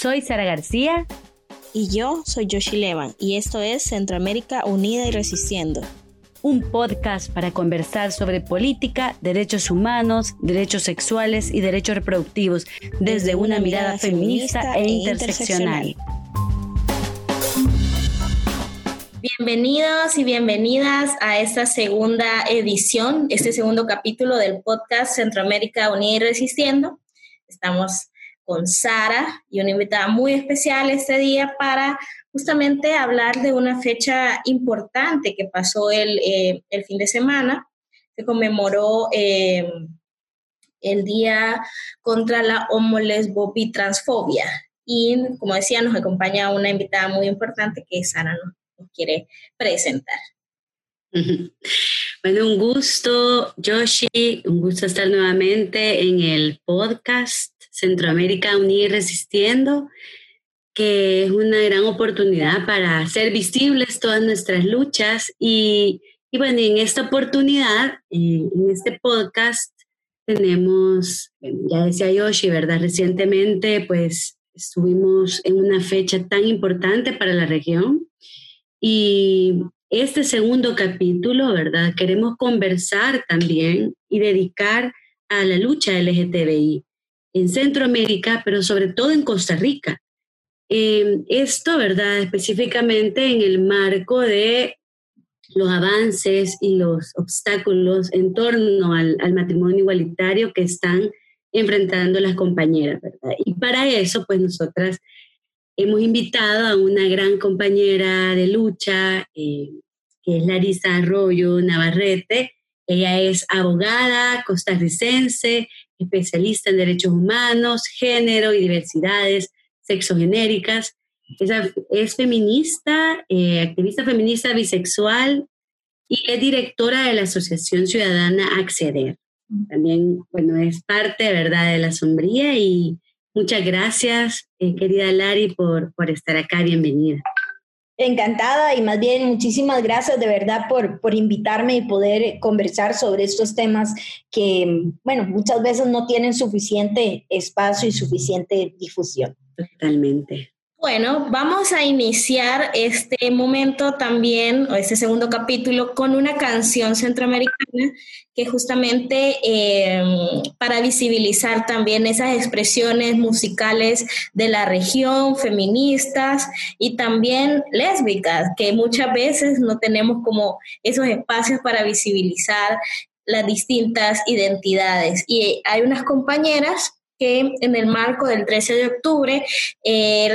Soy Sara García. Y yo soy Yoshi Levan y esto es Centroamérica Unida y Resistiendo. Un podcast para conversar sobre política, derechos humanos, derechos sexuales y derechos reproductivos desde, una, mirada, feminista, e, e interseccional. Bienvenidos y bienvenidas a esta segunda edición, este segundo capítulo del podcast Centroamérica Unida y Resistiendo. Estamos con Sara y una invitada muy especial este día para justamente hablar de una fecha importante que pasó el, eh, fin de semana. Se conmemoró eh, el Día contra la Homolesbobitransfobia. Y como decía, nos acompaña una invitada muy importante que Sara nos quiere presentar. Bueno, un gusto, Yoshi, un gusto estar nuevamente en el podcast Centroamérica Unir Resistiendo, que es una gran oportunidad para hacer visibles todas nuestras luchas. Y, y bueno, en esta oportunidad, en este podcast, tenemos, ya decía Yoshi, ¿verdad? Recientemente, pues estuvimos en una fecha tan importante para la región y este segundo capítulo, ¿verdad? Queremos conversar también y dedicar a la lucha LGTBI en Centroamérica, pero sobre todo en Costa Rica. Eh, esto, ¿verdad? Específicamente en el marco de los avances y los obstáculos en torno al, al, matrimonio igualitario que están enfrentando las compañeras, ¿verdad? Y para eso, pues nosotras hemos invitado a una gran compañera de lucha, eh, que es Larisa Arroyo Navarrete. Ella es abogada costarricense, especialista en derechos humanos, género y diversidades sexogenéricas. Ella es feminista, eh, activista feminista bisexual y es directora de la Asociación Ciudadana Acceder. También, bueno, es parte, ¿verdad?, de la sombría y Muchas gracias, eh, querida Lari, por, por estar acá. Bienvenida. Encantada y más bien muchísimas gracias de verdad por, por invitarme y poder conversar sobre estos temas que, bueno, muchas veces no tienen suficiente espacio y suficiente difusión. Totalmente. Bueno, vamos a iniciar este momento también, o este segundo capítulo, con una canción centroamericana que justamente eh, para visibilizar también esas expresiones musicales de la región, feministas y también lésbicas, que muchas veces no tenemos como esos espacios para visibilizar las distintas identidades. Y hay unas compañeras que en el marco del 13 de octubre eh,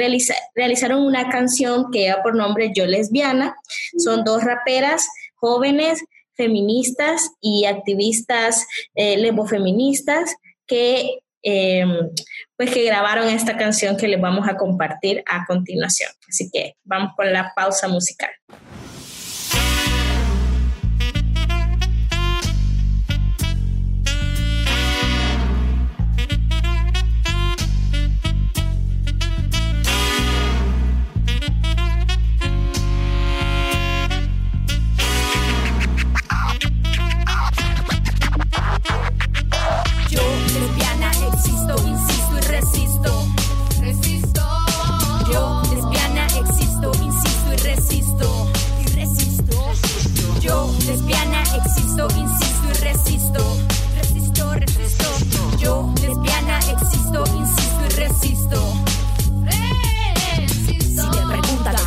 realizaron una canción que lleva por nombre Yo Lesbiana. Son dos raperas jóvenes, feministas y activistas eh, lesbofeministas que, em, pues que grabaron esta canción que les vamos a compartir a continuación. Así que vamos con la pausa musical. Existo, insisto y resisto. Resisto, resisto. Yo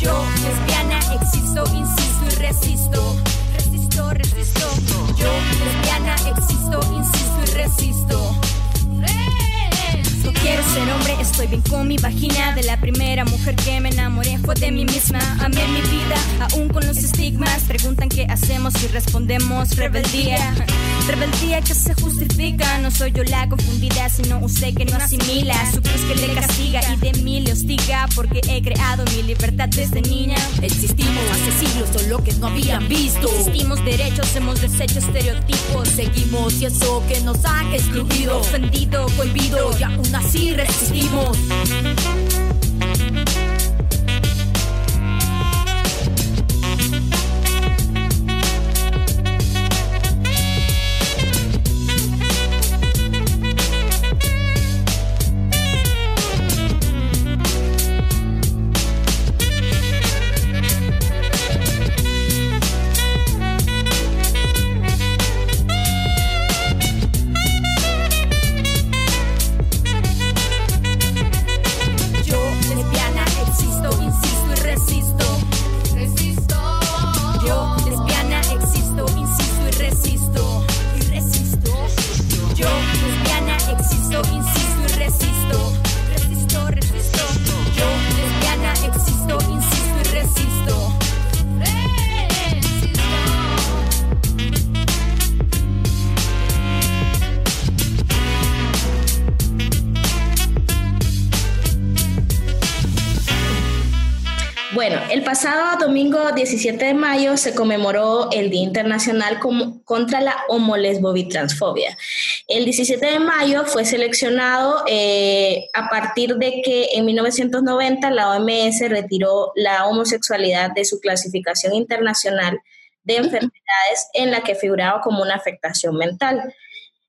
Yo, lesbiana, existo, insisto y resisto. Resisto, resisto. Yo, lesbiana, existo, insisto y resisto. Quiero ser hombre, estoy bien con mi vagina. De la primera mujer que me enamoré fue de mí misma. Amé mi vida, aún con los estigmas. Preguntan qué hacemos y respondemos rebeldía. Rebeldía que se justifica. No soy yo la confundida, sino usted que no asimila. Su cruz que le castiga y de mí le hostiga porque he creado mi libertad desde niña. Existimos hace siglos, solo que no habían visto. Existimos derechos, hemos deshecho estereotipos. Seguimos y eso que nos han excluido, Ofendido, cohibido, y aún así resistimos. 17 de mayo se conmemoró el Día Internacional contra la homolesbobitransfobia. El 17 de mayo fue seleccionado eh, a partir de que en 1990 la OMS retiró la homosexualidad de su clasificación internacional de enfermedades en la que figuraba como una afectación mental.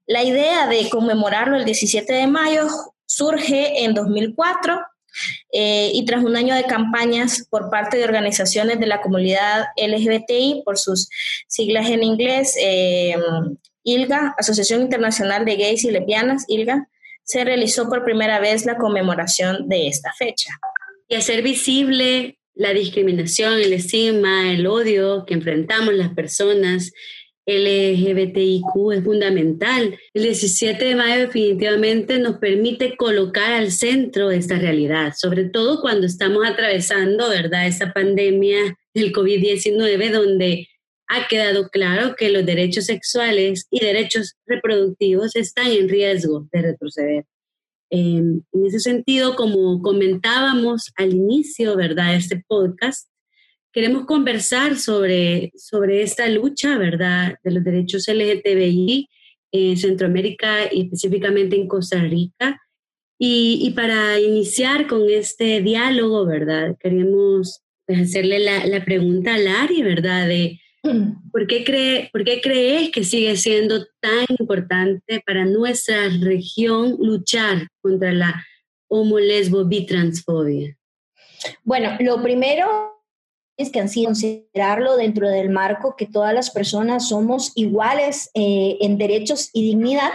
La idea de conmemorarlo el 17 de mayo surge en 2004 eh, y tras un año de campañas por parte de organizaciones de la comunidad LGBTI, por sus siglas en inglés, eh, ILGA, Asociación Internacional de Gays y Lesbianas, ILGA, se realizó por primera vez la conmemoración de esta fecha. y hacer visible la discriminación, el estigma, el odio que enfrentamos las personas LGBTIQ es fundamental. El 17 de mayo definitivamente nos permite colocar al centro esta realidad, sobre todo cuando estamos atravesando, ¿verdad?, esa pandemia del COVID-19 donde ha quedado claro que los derechos sexuales y derechos reproductivos están en riesgo de retroceder. Eh, en ese sentido, como comentábamos al inicio, ¿verdad?, de este podcast, queremos conversar sobre, sobre esta lucha, ¿verdad?, de los derechos LGTBI en Centroamérica y específicamente en Costa Rica. Y, y para iniciar con este diálogo, ¿verdad?, queremos pues, hacerle la, la pregunta a Lari, ¿verdad?, de ¿Por qué, cree, ¿Por qué crees que sigue siendo tan importante para nuestra región luchar contra la homo-lesbo-bitransfobia? Bueno, lo primero que han sido considerarlo dentro del marco que todas las personas somos iguales eh, en derechos y dignidad,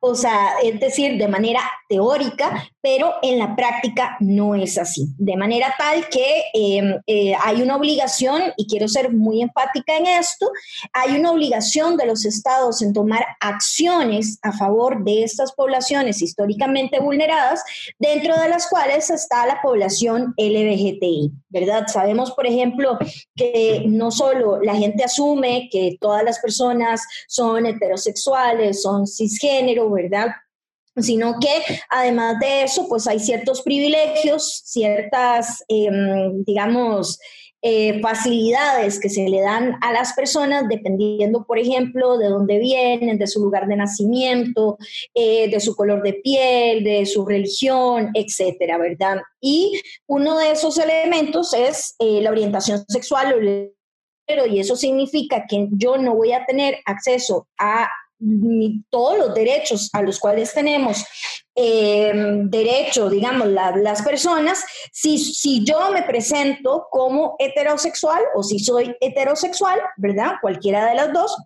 o sea, es decir, de manera teórica, pero en la práctica no es así. De manera tal que eh, eh, hay una obligación, y quiero ser muy enfática en esto, hay una obligación de los estados en tomar acciones a favor de estas poblaciones históricamente vulneradas, dentro de las cuales está la población LGBTI, ¿verdad? Sabemos, por ejemplo, que no solo la gente asume que todas las personas son heterosexuales, son cisgénero, ¿verdad? sino que además de eso, pues hay ciertos privilegios, ciertas, eh, digamos, eh, facilidades que se le dan a las personas dependiendo, por ejemplo, de dónde vienen, de su lugar de nacimiento, eh, de su color de piel, de su religión, etcétera, ¿verdad? Y uno de esos elementos es eh, la orientación sexual y eso significa que yo no voy a tener acceso a todos los derechos a los cuales tenemos eh, derecho, digamos, la, las personas, si, si yo me presento como heterosexual o si soy heterosexual, ¿verdad? Cualquiera de las dos.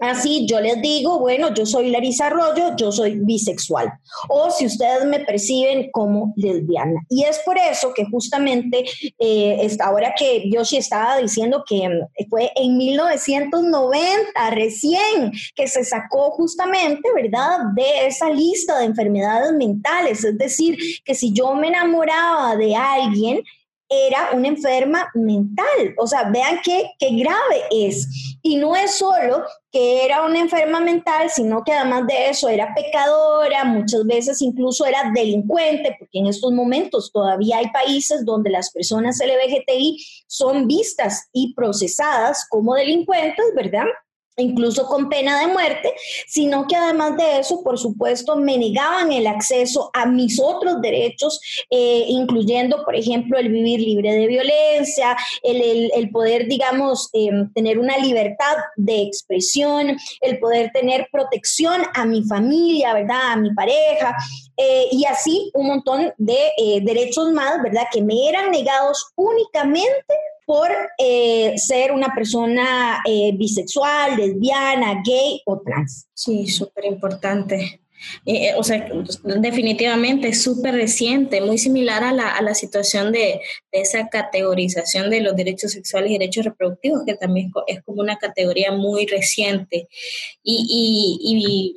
Así yo les digo, bueno, yo soy Larisa Arroyo, yo soy bisexual. O si ustedes me perciben como lesbiana. Y es por eso que justamente eh, ahora que yo sí estaba diciendo que fue en 1990 recién que se sacó justamente, ¿verdad?, de esa lista de enfermedades mentales. Es decir, que si yo me enamoraba de alguien, era una enferma mental. O sea, vean qué, qué grave es. Y no es solo que era una enferma mental, sino que además de eso era pecadora, muchas veces incluso era delincuente, porque en estos momentos todavía hay países donde las personas LGBTI son vistas y procesadas como delincuentes, ¿verdad? Incluso con pena de muerte, sino que además de eso, por supuesto, me negaban el acceso a mis otros derechos, eh, incluyendo, por ejemplo, el vivir libre de violencia, el, poder, digamos, em, tener una libertad de expresión, el poder tener protección a mi familia, ¿verdad? A mi pareja, eh, y así un montón de eh, derechos más, ¿verdad? Que me eran negados únicamente por eh, ser una persona eh, bisexual, lesbiana, gay o trans. Sí, súper importante. Eh, o sea, definitivamente es súper reciente, muy similar a la, a la situación de, de, esa categorización de los derechos sexuales y derechos reproductivos, que también es como una categoría muy reciente. Y, y, y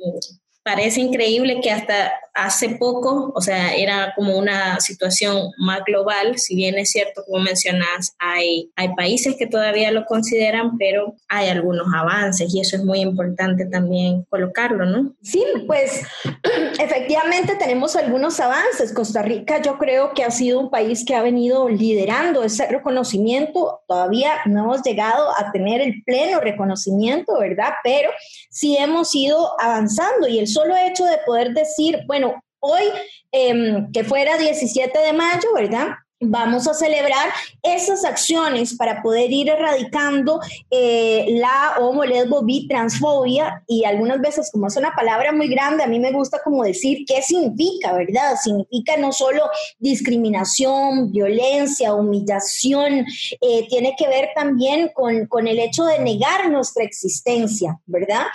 parece increíble que hasta hace poco, o sea, era como una situación más global, si bien es cierto, como mencionas, hay, hay países que todavía lo consideran, pero hay algunos avances y eso es muy importante también colocarlo, ¿no? Sí, pues efectivamente tenemos algunos avances. Costa Rica yo creo que ha sido un país que ha venido liderando ese reconocimiento. Todavía no hemos llegado a tener el pleno reconocimiento, ¿verdad? Pero sí hemos ido avanzando y el solo hecho de poder decir, bueno, hoy, em, que fuera 17 de mayo, ¿verdad? Vamos a celebrar esas acciones para poder ir erradicando eh, la homo, lesbo, bi, transfobia y algunas veces como es una palabra muy grande, a mí me gusta como decir qué significa, ¿verdad? Significa no solo discriminación, violencia, humillación, eh, tiene que ver también con, con, el hecho de negar nuestra existencia, ¿verdad?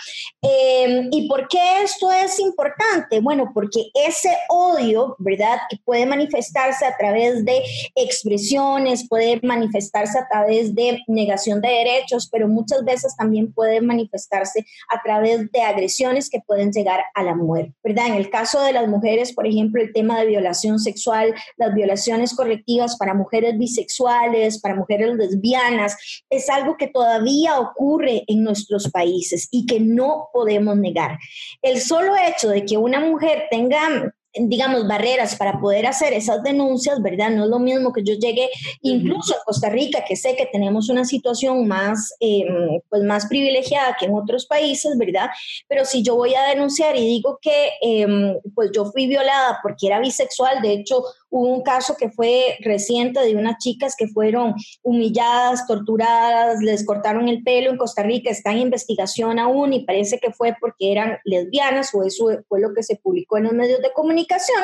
Em, ¿Y por qué esto es importante? Bueno, porque ese odio, ¿verdad? Que puede manifestarse a través de expresiones, puede manifestarse a través de negación de derechos, pero muchas veces también puede manifestarse a través de agresiones que pueden llegar a la muerte, ¿verdad? En el caso de las mujeres, por ejemplo, el tema de violación sexual, las violaciones correctivas para mujeres bisexuales, para mujeres lesbianas, es algo que todavía ocurre en nuestros países y que no podemos negar. El solo hecho de que una mujer tenga digamos, barreras para poder hacer esas denuncias, ¿verdad? No es lo mismo que yo llegue incluso a Costa Rica, que sé que tenemos una situación más, em, pues más privilegiada que en otros países, ¿verdad? Pero si yo voy a denunciar y digo que, em, pues yo fui violada porque era bisexual, de hecho, Hubo un caso que fue reciente de unas chicas que fueron humilladas, torturadas, les cortaron el pelo en Costa Rica, está en investigación aún y parece que fue porque eran lesbianas o eso fue lo que se publicó en los medios de comunicación.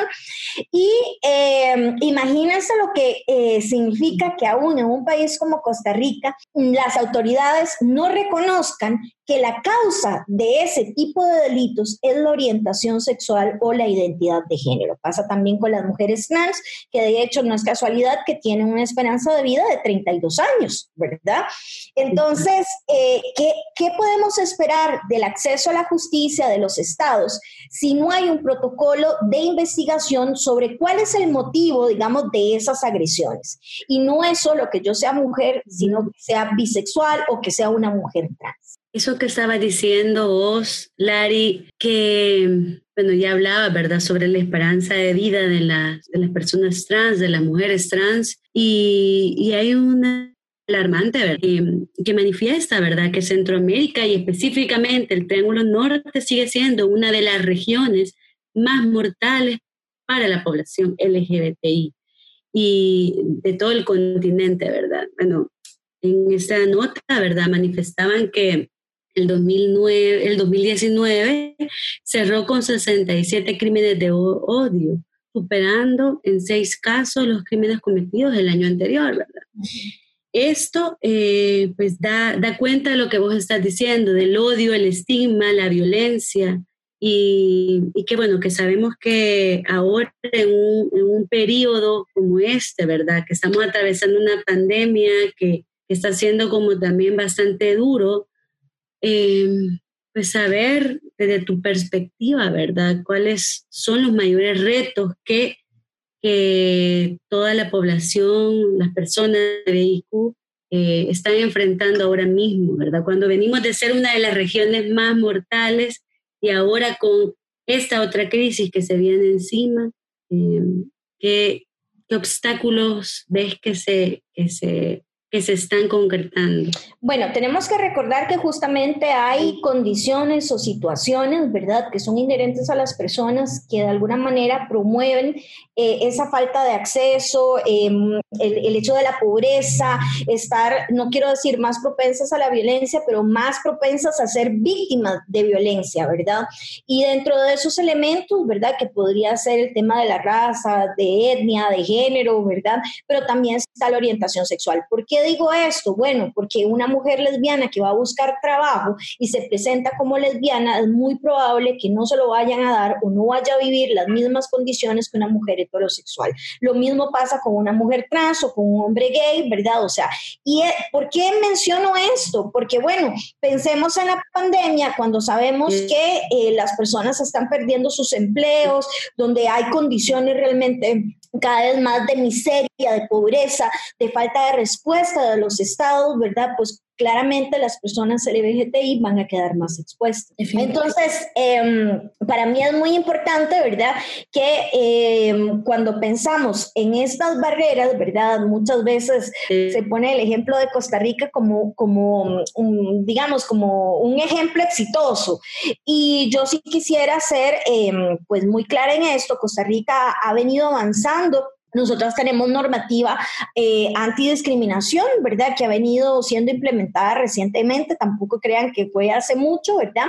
Y eh, imagínense lo que eh, significa que aún en un país como Costa Rica las autoridades no reconozcan que la causa de ese tipo de delitos es la orientación sexual o la identidad de género. Pasa también con las mujeres trans, que de hecho no es casualidad que tienen una esperanza de vida de 32 años, ¿verdad? Entonces, eh, ¿qué, ¿qué podemos esperar del acceso a la justicia de los estados si no hay un protocolo de investigación sobre cuál es el motivo, digamos, de esas agresiones? Y no es solo que yo sea mujer, sino que sea bisexual o que sea una mujer trans. Eso que estaba diciendo vos, Lari, que, bueno, ya hablaba, ¿verdad?, sobre la esperanza de vida de, las, de las personas trans, de las mujeres trans, y, y hay una alarmante ¿verdad? Que, que, manifiesta, ¿verdad?, que Centroamérica y específicamente el Triángulo Norte sigue siendo una de las regiones más mortales para la población LGBTI y de todo el continente, ¿verdad? Bueno, en esta nota, ¿verdad?, manifestaban que el, 2009, el 2019 cerró con 67 crímenes de odio, superando en seis casos los crímenes cometidos el año anterior, ¿verdad? Esto eh, pues da, da, cuenta de lo que vos estás diciendo, del odio, el estigma, la violencia, y, y que bueno, que sabemos que ahora en un, en un, periodo como este, ¿verdad? Que estamos atravesando una pandemia que, que está siendo como también bastante duro, Em, pues saber desde tu perspectiva, ¿verdad? ¿Cuáles son los mayores retos que, que toda la población, las personas de IQ, eh, están enfrentando ahora mismo, ¿verdad? Cuando venimos de ser una de las regiones más mortales y ahora con esta otra crisis que se viene encima, eh, ¿qué, ¿qué, obstáculos ves que se, que se que se están concretando? Bueno, tenemos que recordar que justamente hay condiciones o situaciones, ¿verdad?, que son inherentes a las personas que de alguna manera promueven eh, esa falta de acceso, em, el, hecho de la pobreza, estar, no quiero decir más propensas a la violencia, pero más propensas a ser víctimas de violencia, ¿verdad? Y dentro de esos elementos, ¿verdad?, que podría ser el tema de la raza, de etnia, de género, ¿verdad? Pero también está la orientación sexual. ¿Por qué digo esto? Bueno, porque una mujer lesbiana que va a buscar trabajo y se presenta como lesbiana, es muy probable que no se lo vayan a dar o no vaya a vivir las mismas condiciones que una mujer heterosexual. Lo mismo pasa con una mujer trans o con un hombre gay, ¿verdad? O sea, ¿y eh, por qué menciono esto? Porque, bueno, pensemos en la pandemia cuando sabemos que eh, las personas están perdiendo sus empleos, donde hay condiciones realmente cada vez más de miseria, de pobreza, de falta de respuesta de los estados, ¿verdad? Pues claramente las personas LGBTI van a quedar más expuestas. Entonces, em, para mí es muy importante, ¿verdad? Que em, cuando pensamos en estas barreras, ¿verdad? Muchas veces se pone el ejemplo de Costa Rica como, como un, digamos, como un ejemplo exitoso. Y yo sí quisiera ser, em, pues, muy clara en esto. Costa Rica ha venido avanzando nosotros tenemos normativa eh, antidiscriminación, ¿verdad? Que ha venido siendo implementada recientemente, tampoco crean que fue hace mucho, ¿verdad?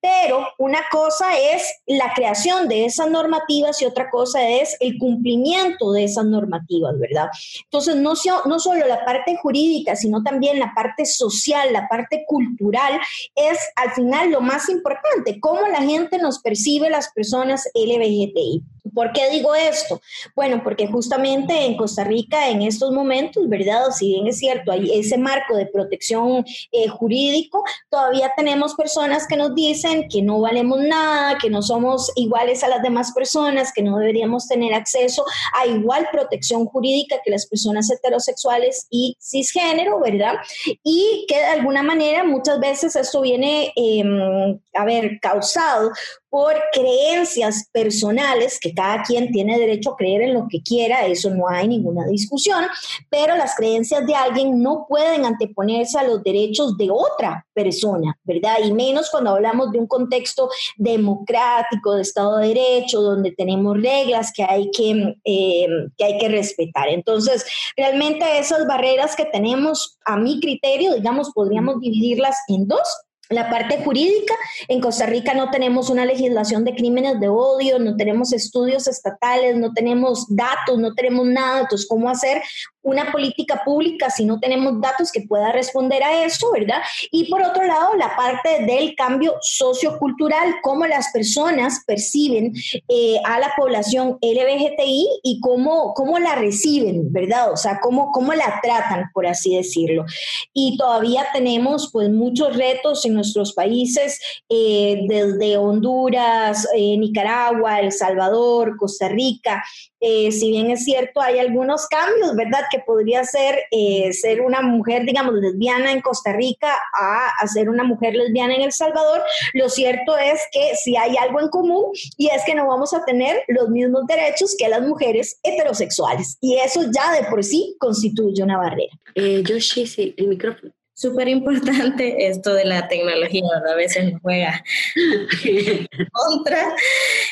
Pero una cosa es la creación de esas normativas y otra cosa es el cumplimiento de esas normativas, ¿verdad? Entonces, no, no solo la parte jurídica, sino también la parte social, la parte cultural, es al final lo más importante, cómo la gente nos percibe las personas LGBTI. ¿Por qué digo esto? Bueno, porque justamente en Costa Rica en estos momentos, ¿verdad? Si bien es cierto, hay ese marco de protección eh, jurídico, todavía tenemos personas que nos dicen que no valemos nada, que no somos iguales a las demás personas, que no deberíamos tener acceso a igual protección jurídica que las personas heterosexuales y cisgénero, ¿verdad? Y que de alguna manera muchas veces esto viene, em, a ver, causado por creencias personales, que cada quien tiene derecho a creer en lo que quiera, eso no hay ninguna discusión, pero las creencias de alguien no pueden anteponerse a los derechos de otra persona, ¿verdad? Y menos cuando hablamos de un contexto democrático, de Estado de Derecho, donde tenemos reglas que hay que, eh, que, hay que respetar. Entonces, realmente esas barreras que tenemos, a mi criterio, digamos, podríamos dividirlas en dos la parte jurídica, en Costa Rica no tenemos una legislación de crímenes de odio, no tenemos estudios estatales, no tenemos datos, no tenemos nada. Entonces, ¿cómo hacer una política pública si no tenemos datos que pueda responder a eso, verdad? Y por otro lado, la parte del cambio sociocultural, cómo las personas perciben eh, a la población LGBTI y cómo, cómo la reciben, ¿verdad? O sea, cómo, cómo la tratan, por así decirlo. Y todavía tenemos pues muchos retos en nuestros países, eh, desde Honduras, eh, Nicaragua, El Salvador, Costa Rica, eh, si bien es cierto, hay algunos cambios, ¿verdad? Que podría ser eh, ser una mujer, digamos, lesbiana en Costa Rica a, ser una mujer lesbiana en El Salvador. Lo cierto es que si hay algo en común y es que no vamos a tener los mismos derechos que las mujeres heterosexuales. Y eso ya de por sí constituye una barrera. Eh, Yoshi, sí, el micrófono súper importante esto de la tecnología, ¿verdad? A veces nos juega contra,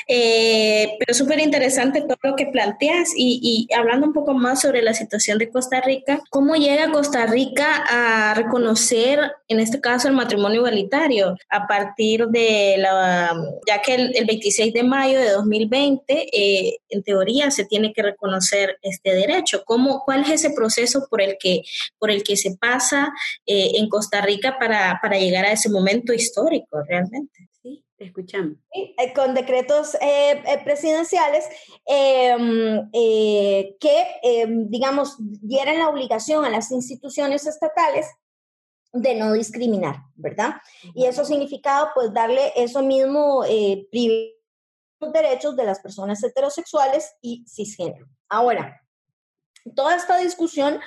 eh, pero súper interesante todo lo que planteas y, y, hablando un poco más sobre la situación de Costa Rica, ¿cómo llega Costa Rica a reconocer, en este caso, el matrimonio igualitario a partir de la, ya que el, 26 de mayo de 2020, eh, en teoría, se tiene que reconocer este derecho? ¿Cómo, ¿Cuál es ese proceso por el que, por el que se pasa? Eh, en Costa Rica para, para, llegar a ese momento histórico realmente. Sí, te escuchamos. Eh, con decretos eh, presidenciales em, que, em, digamos, dieran la obligación a las instituciones estatales de no discriminar, ¿verdad? Y eso significaba pues darle eso mismo privilegio derechos de las personas heterosexuales y cisgénero. Ahora, toda esta discusión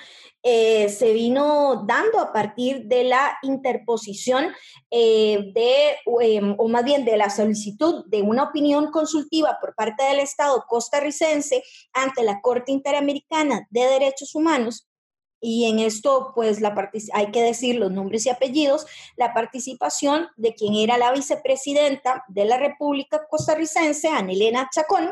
eh, se vino dando a partir de la interposición eh, de, em, o más bien de la solicitud de una opinión consultiva por parte del Estado costarricense ante la Corte Interamericana de Derechos Humanos. Y en esto, pues, la hay que decir los nombres y apellidos, la participación de quien era la vicepresidenta de la República Costarricense, Anelena Chacón,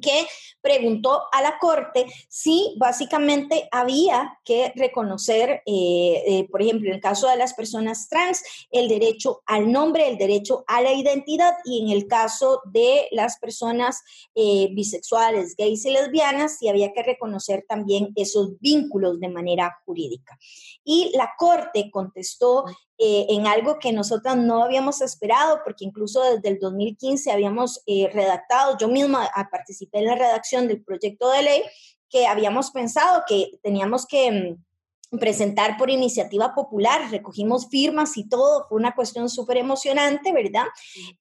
que preguntó a la Corte si básicamente había que reconocer, eh, eh, por ejemplo, en el caso de las personas trans, el derecho al nombre, el derecho a la identidad y en el caso de las personas eh, bisexuales, gays y lesbianas, si había que reconocer también esos vínculos de manera jurídica. Y la Corte contestó eh, en algo que nosotras no habíamos esperado, porque incluso desde el 2015 habíamos eh, redactado, yo misma participé en la redacción del proyecto de ley, que habíamos pensado que teníamos que mm, presentar por iniciativa popular, recogimos firmas y todo, fue una cuestión súper emocionante, ¿verdad?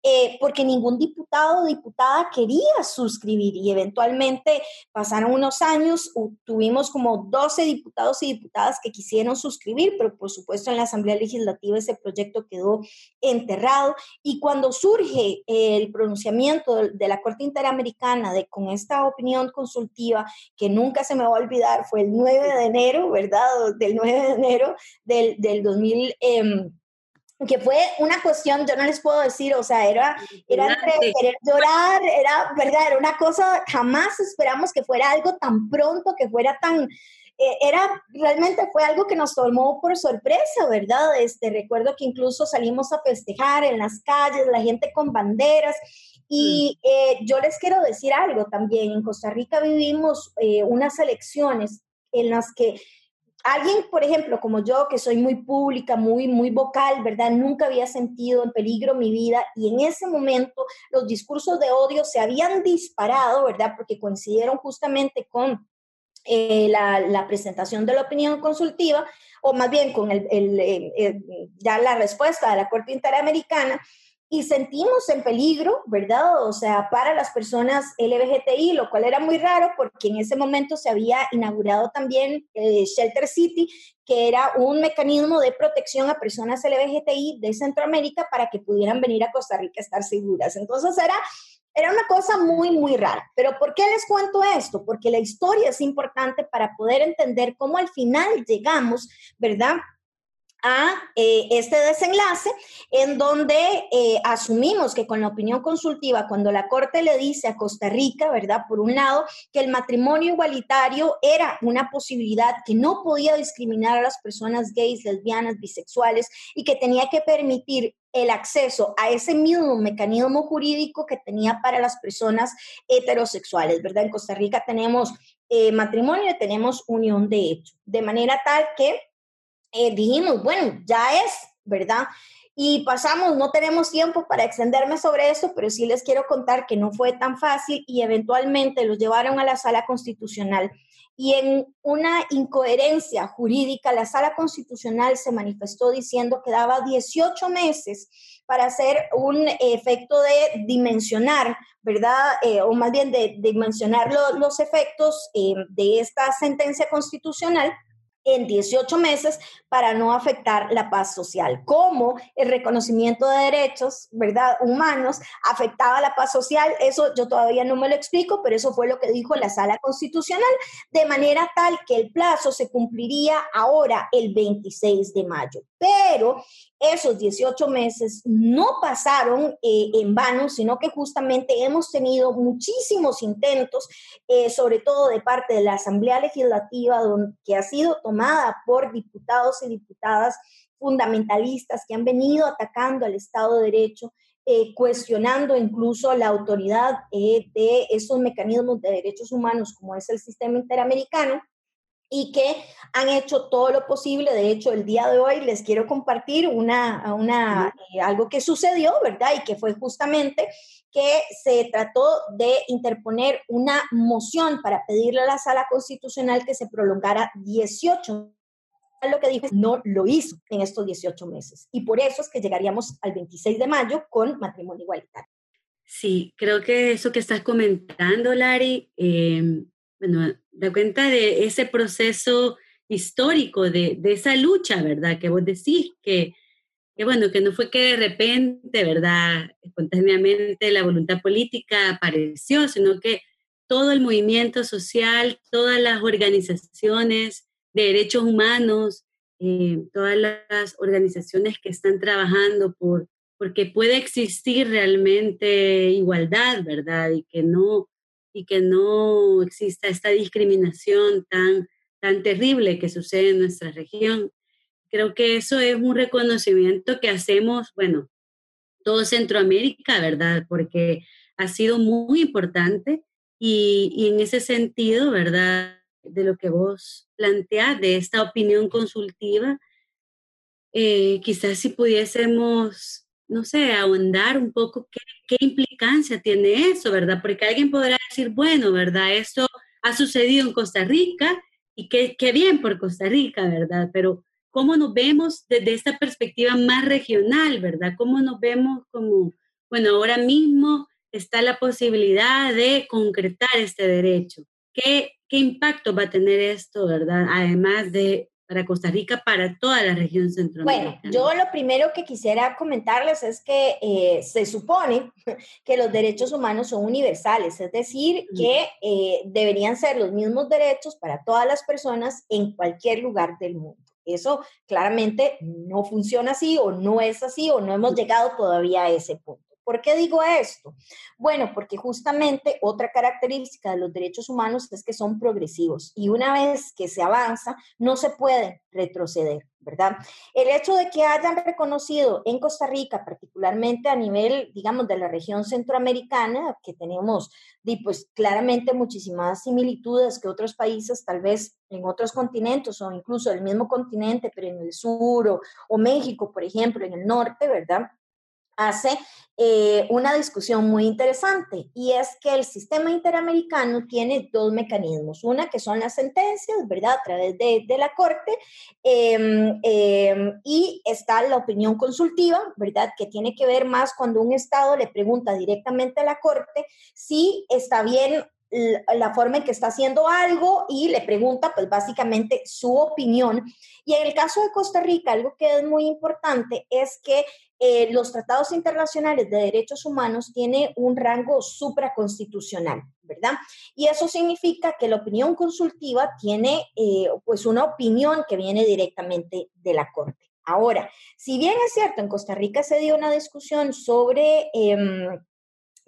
Eh, porque ningún diputado o diputada quería suscribir y eventualmente pasaron unos años, tuvimos como 12 diputados y diputadas que quisieron suscribir, pero por supuesto en la Asamblea Legislativa ese proyecto quedó enterrado y cuando surge el pronunciamiento de la Corte Interamericana de con esta opinión consultiva que nunca se me va a olvidar, fue el 9 de enero, ¿verdad? Del 9 de enero del, del 2000. Em, que fue una cuestión, yo no les puedo decir, o sea, era, era entre querer llorar, era, ¿verdad? Era una cosa, jamás esperamos que fuera algo tan pronto, que fuera tan, eh, era, realmente fue algo que nos tomó por sorpresa, ¿verdad? Este, recuerdo que incluso salimos a festejar en las calles, la gente con banderas, y eh, yo les quiero decir algo también, en Costa Rica vivimos eh, unas elecciones en las que alguien, por ejemplo, como yo, que soy muy pública, muy, muy vocal, ¿verdad? Nunca había sentido en peligro mi vida y en ese momento los discursos de odio se habían disparado, ¿verdad? Porque coincidieron justamente con eh, la, presentación de la opinión consultiva, o más bien con el, ya la respuesta de la Corte Interamericana, y sentimos en peligro, ¿verdad? O sea, para las personas LGBTI, lo cual era muy raro porque en ese momento se había inaugurado también eh, Shelter City, que era un mecanismo de protección a personas LGBTI de Centroamérica para que pudieran venir a Costa Rica a estar seguras. Entonces era, era una cosa muy, muy rara. Pero ¿por qué les cuento esto? Porque la historia es importante para poder entender cómo al final llegamos, ¿verdad? A eh, este desenlace en donde eh, asumimos que con la opinión consultiva, cuando la Corte le dice a Costa Rica, ¿verdad? Por un lado, que el matrimonio igualitario era una posibilidad que no podía discriminar a las personas gays, lesbianas, bisexuales y que tenía que permitir el acceso a ese mismo mecanismo jurídico que tenía para las personas heterosexuales, ¿verdad? En Costa Rica tenemos eh, matrimonio tenemos unión de hecho, de manera tal que eh, dijimos, bueno, ya es, ¿verdad? Y pasamos, no tenemos tiempo para extenderme sobre esto, pero sí les quiero contar que no fue tan fácil y eventualmente los llevaron a la sala constitucional. Y en una incoherencia jurídica, la sala constitucional se manifestó diciendo que daba 18 meses para hacer un efecto de dimensionar, ¿verdad? Eh, o más bien de, dimensionar los efectos eh, de esta sentencia constitucional en 18 meses para no afectar la paz social. Cómo el reconocimiento de derechos, humanos afectaba la paz social, eso yo todavía no me lo explico, pero eso fue lo que dijo la Sala Constitucional, de manera tal que el plazo se cumpliría ahora el 26 de mayo. Pero esos 18 meses no pasaron eh, en vano, sino que justamente hemos tenido muchísimos intentos, eh, sobre todo de parte de la Asamblea Legislativa, que ha sido tomada por diputados y diputadas fundamentalistas que han venido atacando al Estado de Derecho, eh, cuestionando incluso la autoridad de esos mecanismos de derechos humanos como es el sistema interamericano y que han hecho todo lo posible. De hecho, el día de hoy les quiero compartir una, una eh, algo que sucedió, ¿verdad? Y que fue justamente que se trató de interponer una moción para pedirle a la sala constitucional que se prolongara 18 lo que dijo, no lo hizo en estos 18 meses. Y por eso es que llegaríamos al 26 de mayo con matrimonio igualitario. Sí, creo que eso que estás comentando, Lari, eh, bueno, da cuenta de ese proceso histórico, de, de, esa lucha, ¿verdad? Que vos decís que, que, bueno, que no fue que de repente, ¿verdad? Espontáneamente la voluntad política apareció, sino que todo el movimiento social, todas las organizaciones de derechos humanos, eh, todas las organizaciones que están trabajando por porque puede existir realmente igualdad, ¿verdad? Y que no, y que no exista esta discriminación tan, tan terrible que sucede en nuestra región. Creo que eso es un reconocimiento que hacemos, bueno, todo Centroamérica, ¿verdad? Porque ha sido muy importante y, y en ese sentido, ¿verdad? De lo que vos planteás, de esta opinión consultiva, eh, quizás si pudiésemos no sé, ahondar un poco qué, qué, implicancia tiene eso, ¿verdad? Porque alguien podrá decir, bueno, ¿verdad? Esto ha sucedido en Costa Rica y qué, qué bien por Costa Rica, ¿verdad? Pero ¿cómo nos vemos desde esta perspectiva más regional, ¿verdad? ¿Cómo nos vemos como, bueno, ahora mismo está la posibilidad de concretar este derecho? ¿Qué, qué impacto va a tener esto, ¿verdad? Además de para Costa Rica, para toda la región centroamericana? Bueno, yo lo primero que quisiera comentarles es que eh, se supone que los derechos humanos son universales, es decir, que eh, deberían ser los mismos derechos para todas las personas en cualquier lugar del mundo. Eso claramente no funciona así o no es así o no hemos llegado todavía a ese punto. ¿Por qué digo esto? Bueno, porque justamente otra característica de los derechos humanos es que son progresivos y una vez que se avanza no se puede retroceder, ¿verdad? El hecho de que hayan reconocido en Costa Rica, particularmente a nivel, digamos, de la región centroamericana, que tenemos, pues claramente muchísimas similitudes que otros países, tal vez en otros continentes o incluso el mismo continente, pero en el sur o, o México, por ejemplo, en el norte, ¿verdad? Hace eh, una discusión muy interesante y es que el sistema interamericano tiene dos mecanismos. Una que son las sentencias, ¿verdad? A través de, de la Corte eh, eh, y está la opinión consultiva, ¿verdad? Que tiene que ver más cuando un Estado le pregunta directamente a la Corte si está bien la forma en que está haciendo algo y le pregunta pues básicamente su opinión. Y en el caso de Costa Rica, algo que es muy importante es que eh, los tratados internacionales de derechos humanos tienen un rango supraconstitucional, ¿verdad? Y eso significa que la opinión consultiva tiene eh, pues una opinión que viene directamente de la Corte. Ahora, si bien es cierto, en Costa Rica se dio una discusión sobre... Eh,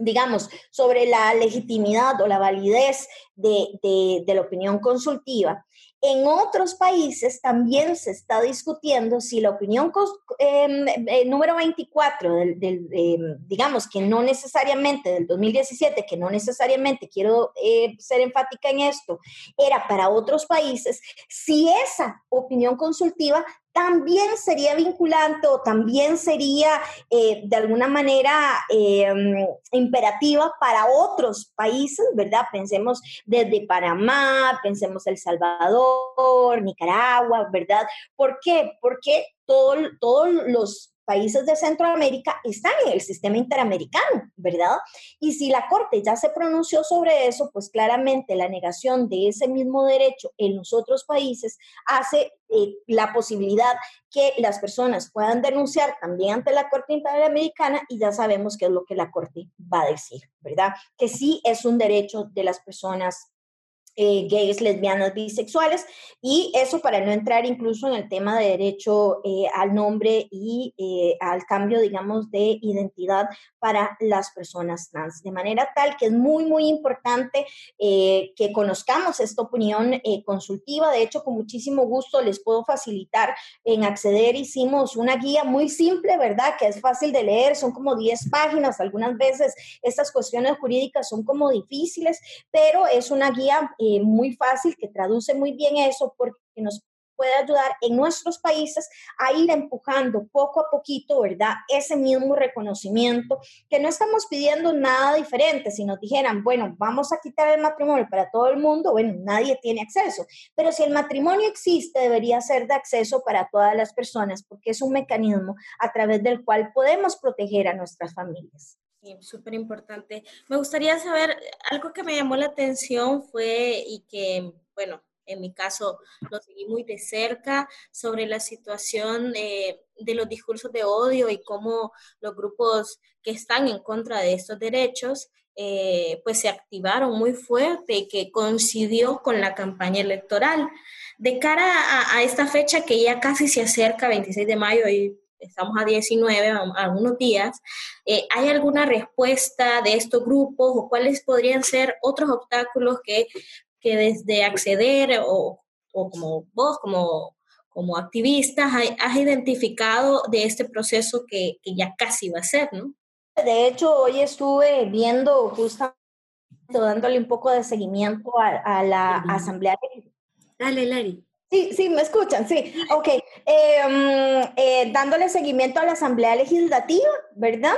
digamos, sobre la legitimidad o la validez de, de, de, la opinión consultiva. En otros países también se está discutiendo si la opinión eh, eh, número 24, del, del eh, digamos que no necesariamente del 2017, que no necesariamente quiero eh, ser enfática en esto, era para otros países, si esa opinión consultiva también sería vinculante o también sería eh, de alguna manera eh, imperativa para otros países, ¿verdad? Pensemos desde Panamá, pensemos El Salvador, Nicaragua, ¿verdad? ¿Por qué? Porque todo, todos los países de Centroamérica están en el sistema interamericano, ¿verdad? Y si la Corte ya se pronunció sobre eso, pues claramente la negación de ese mismo derecho en los otros países hace eh, la posibilidad que las personas puedan denunciar también ante la Corte Interamericana y ya sabemos qué es lo que la Corte va a decir, ¿verdad? Que sí es un derecho de las personas eh, gays, lesbianas, bisexuales, y eso para no entrar incluso en el tema de derecho eh, al nombre y eh, al cambio, digamos, de identidad para las personas trans. De manera tal que es muy, muy importante eh, que conozcamos esta opinión eh, consultiva. De hecho, con muchísimo gusto les puedo facilitar en acceder. Hicimos una guía muy simple, ¿verdad? Que es fácil de leer, son como 10 páginas. Algunas veces estas cuestiones jurídicas son como difíciles, pero es una guía eh, muy fácil que traduce muy bien eso porque nos puede ayudar en nuestros países a ir empujando poco a poquito, ¿verdad? Ese mismo reconocimiento, que no estamos pidiendo nada diferente. Si nos dijeran, bueno, vamos a quitar el matrimonio para todo el mundo, bueno, nadie tiene acceso. Pero si el matrimonio existe, debería ser de acceso para todas las personas, porque es un mecanismo a través del cual podemos proteger a nuestras familias. Sí, súper importante. Me gustaría saber, algo que me llamó la atención fue y que, bueno, en mi caso lo seguí muy de cerca, sobre la situación eh, de los discursos de odio y cómo los grupos que están en contra de estos derechos eh, pues se activaron muy fuerte y que coincidió con la campaña electoral. De cara a, esta fecha que ya casi se acerca, 26 de mayo, y estamos a 19, algunos días, eh, ¿hay alguna respuesta de estos grupos o cuáles podrían ser otros obstáculos que que desde acceder o, como vos, como, como activista, has, identificado de este proceso que, ya casi va a ser, ¿no? De hecho, hoy estuve viendo justamente, dándole un poco de seguimiento a, a la asamblea. Dale, Lari. Sí, sí, me escuchan, sí. Ok, em, eh, dándole seguimiento a la Asamblea Legislativa, ¿verdad?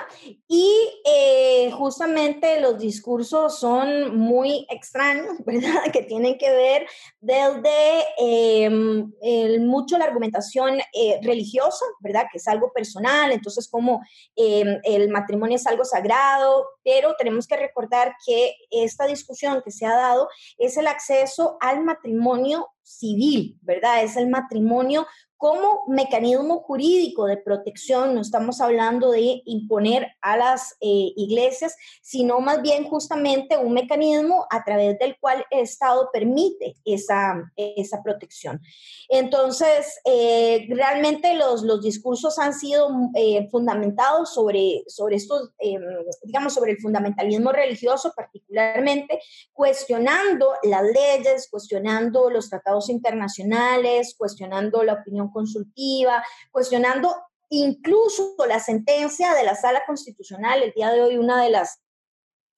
Y eh, justamente los discursos son muy extraños, ¿verdad? Que tienen que ver desde em, mucho la argumentación eh, religiosa, ¿verdad? Que es algo personal, entonces como em, el matrimonio es algo sagrado, pero tenemos que recordar que esta discusión que se ha dado es el acceso al matrimonio civil, ¿verdad? Es el matrimonio como mecanismo jurídico de protección, no estamos hablando de imponer a las eh, iglesias, sino más bien justamente un mecanismo a través del cual el Estado permite esa, esa protección. Entonces, eh, realmente los, los, discursos han sido eh, fundamentados sobre, sobre estos, digamos, sobre el fundamentalismo religioso particularmente, cuestionando las leyes, cuestionando los tratados internacionales, cuestionando la opinión consultiva, cuestionando incluso la sentencia de la sala constitucional. El día de hoy una de las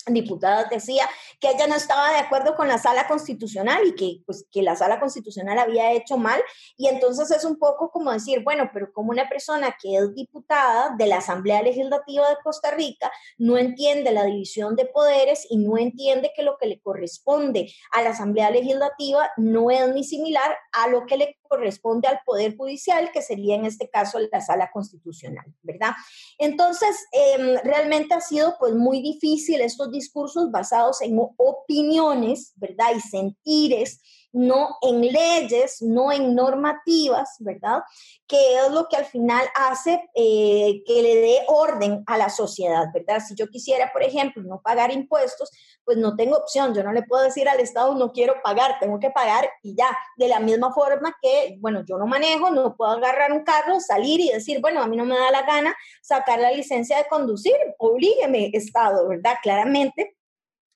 diputadas decía que ella no estaba de acuerdo con la sala constitucional y que, pues, que la sala constitucional había hecho mal. Y entonces es un poco como decir, bueno, pero como una persona que es diputada de la Asamblea Legislativa de Costa Rica no entiende la división de poderes y no entiende que lo que le corresponde a la Asamblea Legislativa no es ni similar a lo que le corresponde al Poder Judicial, que sería en este caso la Sala Constitucional, ¿verdad? Entonces, em, realmente ha sido pues muy difícil estos discursos basados en opiniones, ¿verdad? Y sentires no en leyes, no en normativas, ¿verdad? Que es lo que al final hace eh, que le dé orden a la sociedad, ¿verdad? Si yo quisiera, por ejemplo, no pagar impuestos, pues no tengo opción, yo no le puedo decir al Estado, no quiero pagar, tengo que pagar y ya. De la misma forma que, bueno, yo no manejo, no puedo agarrar un carro, salir y decir, bueno, a mí no me da la gana sacar la licencia de conducir, oblígueme, Estado, ¿verdad? Claramente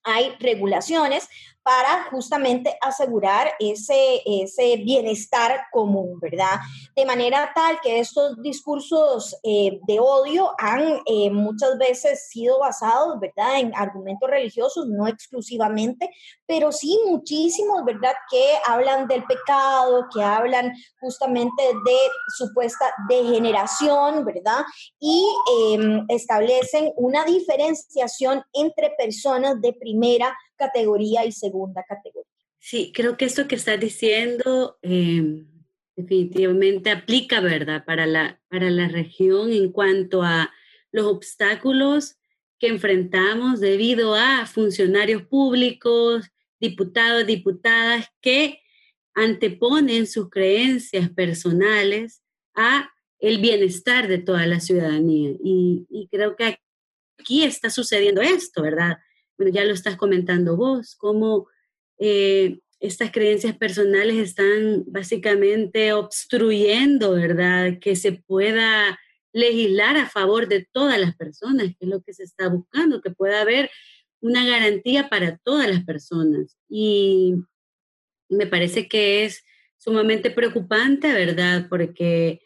hay regulaciones para justamente asegurar ese, ese bienestar común, ¿verdad? De manera tal que estos discursos eh, de odio han eh, muchas veces sido basados, ¿verdad?, en argumentos religiosos, no exclusivamente, pero sí muchísimos, ¿verdad?, que hablan del pecado, que hablan justamente de supuesta degeneración, ¿verdad? Y em, establecen una diferenciación entre personas de primera categoría y segunda categoría. Sí, creo que esto que estás diciendo em, definitivamente aplica, ¿verdad?, para la, para la región en cuanto a los obstáculos que enfrentamos debido a funcionarios públicos, diputados, diputadas que anteponen sus creencias personales a el bienestar de toda la ciudadanía. Y, y creo que aquí está sucediendo esto, ¿verdad? Bueno, ya lo estás comentando vos, cómo eh, estas creencias personales están básicamente obstruyendo, ¿verdad? Que se pueda legislar a favor de todas las personas, que es lo que se está buscando, que pueda haber una garantía para todas las personas. Y me parece que es sumamente preocupante, ¿verdad? Porque,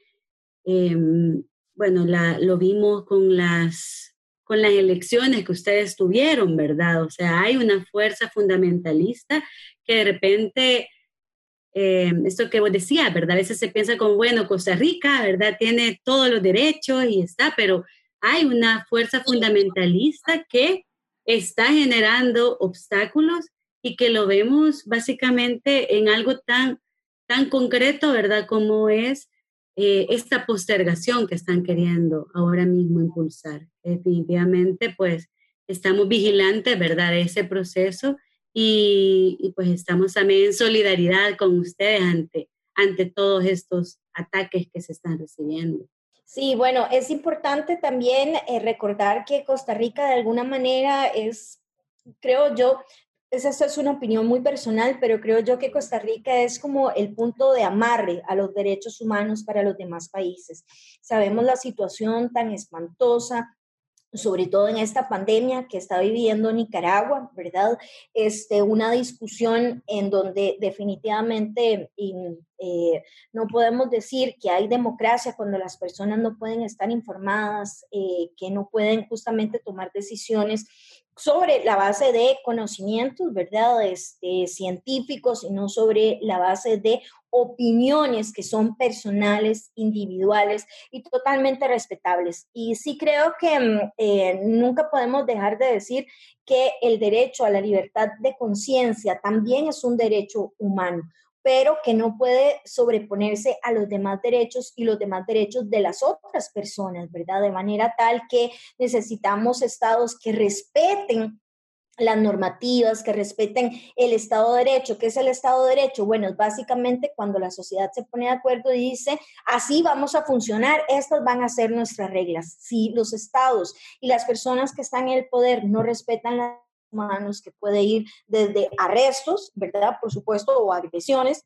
em, bueno, la, lo vimos con las con las elecciones que ustedes tuvieron, ¿verdad? O sea, hay una fuerza fundamentalista que de repente, eh, esto que vos decías, ¿verdad? A veces se piensa como, bueno, Costa Rica, ¿verdad? Tiene todos los derechos y está, pero hay una fuerza fundamentalista que está generando obstáculos y que lo vemos básicamente en algo tan, tan concreto, ¿verdad? Como es eh, esta postergación que están queriendo ahora mismo impulsar. Definitivamente, pues estamos vigilantes, ¿verdad?, de ese proceso y, y, pues estamos también en solidaridad con ustedes ante, ante todos estos ataques que se están recibiendo. Sí, bueno, es importante también eh, recordar que Costa Rica de alguna manera es, creo yo, esa es una opinión muy personal, pero creo yo que Costa Rica es como el punto de amarre a los derechos humanos para los demás países. Sabemos la situación tan espantosa sobre todo en esta pandemia que está viviendo Nicaragua, ¿verdad? Este, una discusión en donde definitivamente eh, no podemos decir que hay democracia cuando las personas no pueden estar informadas, eh, que no pueden justamente tomar decisiones sobre la base de conocimientos, ¿verdad? Este, científicos y no sobre la base de opiniones que son personales, individuales y totalmente respetables. Y sí creo que mm, eh, nunca podemos dejar de decir que el derecho a la libertad de conciencia también es un derecho humano pero que no puede sobreponerse a los demás derechos y los demás derechos de las otras personas, ¿verdad? De manera tal que necesitamos estados que respeten las normativas, que respeten el Estado de Derecho. ¿Qué es el Estado de Derecho? Bueno, es básicamente cuando la sociedad se pone de acuerdo y dice, así vamos a funcionar, estas van a ser nuestras reglas. Si los estados y las personas que están en el poder no respetan las humanos que puede ir desde arrestos, ¿verdad? Por supuesto, o agresiones,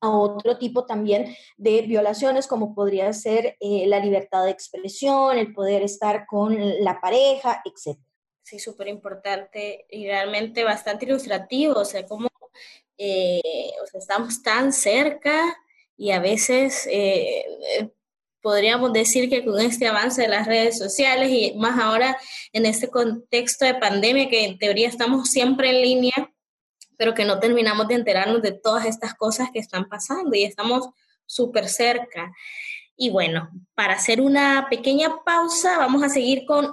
a otro tipo también de violaciones, como podría ser eh, la libertad de expresión, el poder estar con la pareja, etc. Sí, súper importante y realmente bastante ilustrativo, o sea, como eh, o sea, estamos tan cerca y a veces eh, podríamos decir que con este avance de las redes sociales y más ahora en este contexto de pandemia que en teoría estamos siempre en línea, pero que no terminamos de enterarnos de todas estas cosas que están pasando y estamos súper cerca. Y bueno, para hacer una pequeña pausa, vamos a seguir con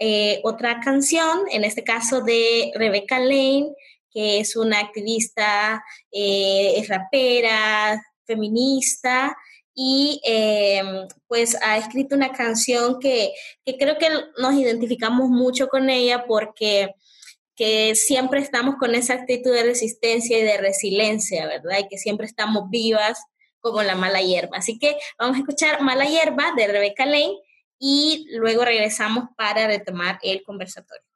eh, otra canción, en este caso de Rebecca Lane, que es una activista, eh, es rapera, feminista, y em, pues ha escrito una canción que, que, creo que nos identificamos mucho con ella porque que siempre estamos con esa actitud de resistencia y de resiliencia, ¿verdad? Y que siempre estamos vivas como la mala hierba. Así que vamos a escuchar Mala hierba de Rebecca Lane y luego regresamos para retomar el conversatorio.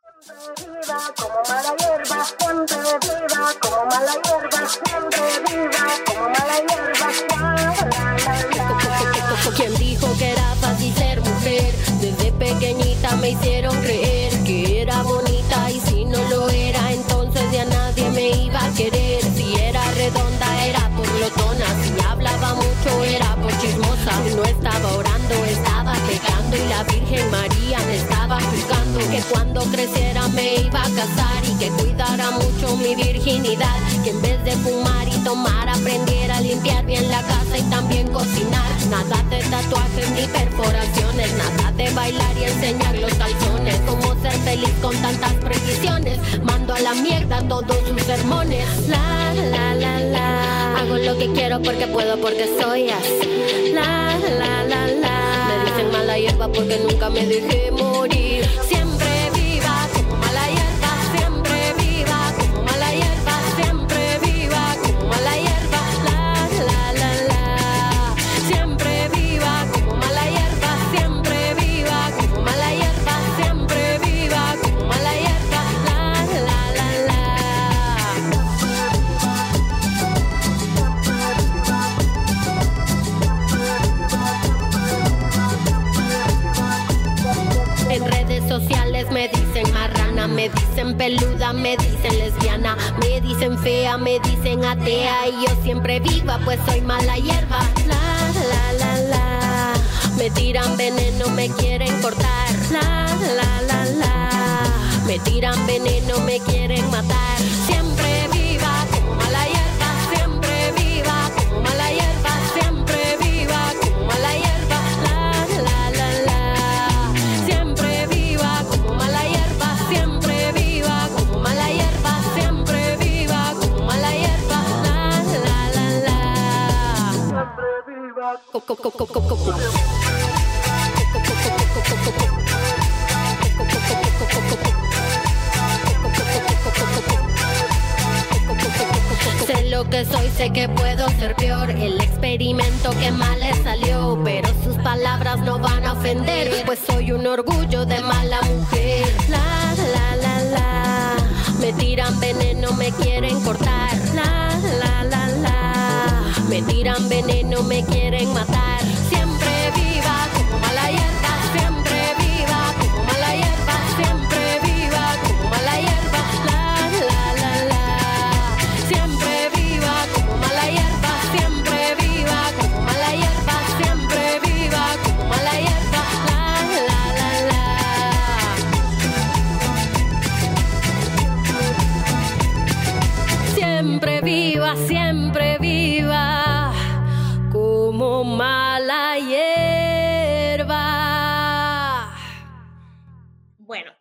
¿Quién dijo que era fácil ser mujer? Desde pequeñita me hicieron creer que era bonita y que cuidara mucho mi virginidad, que en vez de fumar y tomar aprendiera a limpiar bien la casa y también cocinar. Nada de tatuajes ni perforaciones, nada de bailar y enseñar los calzones, cómo ser feliz con tantas previsiones. Mando a la mierda todos sus sermones. La la la la, hago lo que quiero porque puedo porque soy así. La la la la, me dicen mala hierba porque nunca me dejé morir. me dicen peluda, me dicen lesbiana, me dicen fea, me dicen atea y yo siempre viva, pues soy mala hierba. La la la la, me tiran veneno, me quieren cortar. La la la la, me tiran veneno, me quieren matar. Sé lo que soy, sé que puedo ser peor. El experimento que mal le salió, pero sus palabras no van a ofender, pues soy un orgullo de mala mujer. La la la la, me tiran veneno, me quieren cortar. Me tiran veneno, me quieren matar.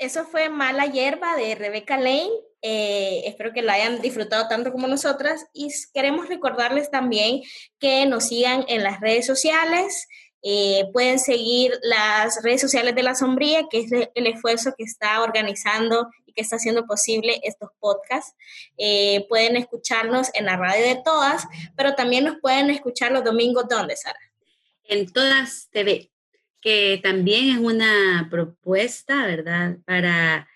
Eso fue Mala Hierba de Rebecca Lane. Eh, espero que la hayan disfrutado tanto como nosotras y queremos recordarles también que nos sigan en las redes sociales. Eh, pueden seguir las redes sociales de La Sombría, que es el esfuerzo que está organizando y que está haciendo posible estos podcasts. Eh, pueden escucharnos en la radio de todas, pero también nos pueden escuchar los domingos, ¿dónde, Sara? en Todas TV, que también es una propuesta, ¿verdad?, para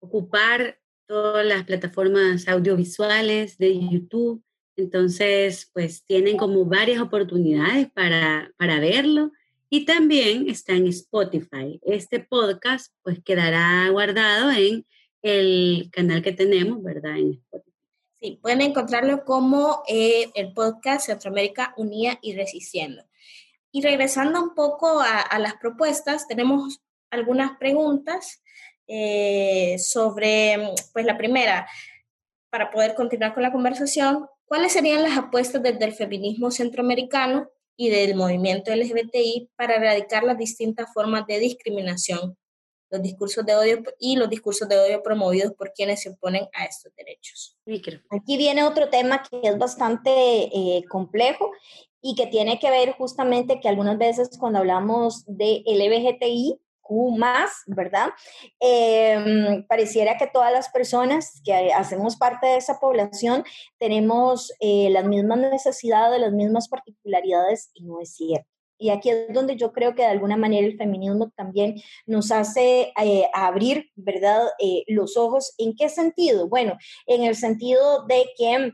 ocupar todas las plataformas audiovisuales de YouTube. Entonces, pues tienen como varias oportunidades para, para verlo y también está en Spotify. Este podcast pues quedará guardado en el canal que tenemos, ¿verdad?, en Spotify. Sí, pueden encontrarlo como eh, el podcast Centroamérica Unida y Resistiendo. Y regresando un poco a, a las propuestas, tenemos algunas preguntas eh, sobre, pues la primera, para poder continuar con la conversación, ¿cuáles serían las apuestas desde el feminismo centroamericano y del movimiento LGBTI para erradicar las distintas formas de discriminación, los discursos de odio y los discursos de odio promovidos por quienes se oponen a estos derechos? Aquí viene otro tema que es bastante eh, complejo y que tiene que ver justamente que algunas veces cuando hablamos de LGBTI, Q ¿verdad? Eh, pareciera que todas las personas que hacemos parte de esa población tenemos eh, las mismas necesidades, las mismas particularidades y no es cierto. Y aquí es donde yo creo que de alguna manera el feminismo también nos hace eh, abrir, ¿verdad?, eh, los ojos. ¿En qué sentido? Bueno, en el sentido de que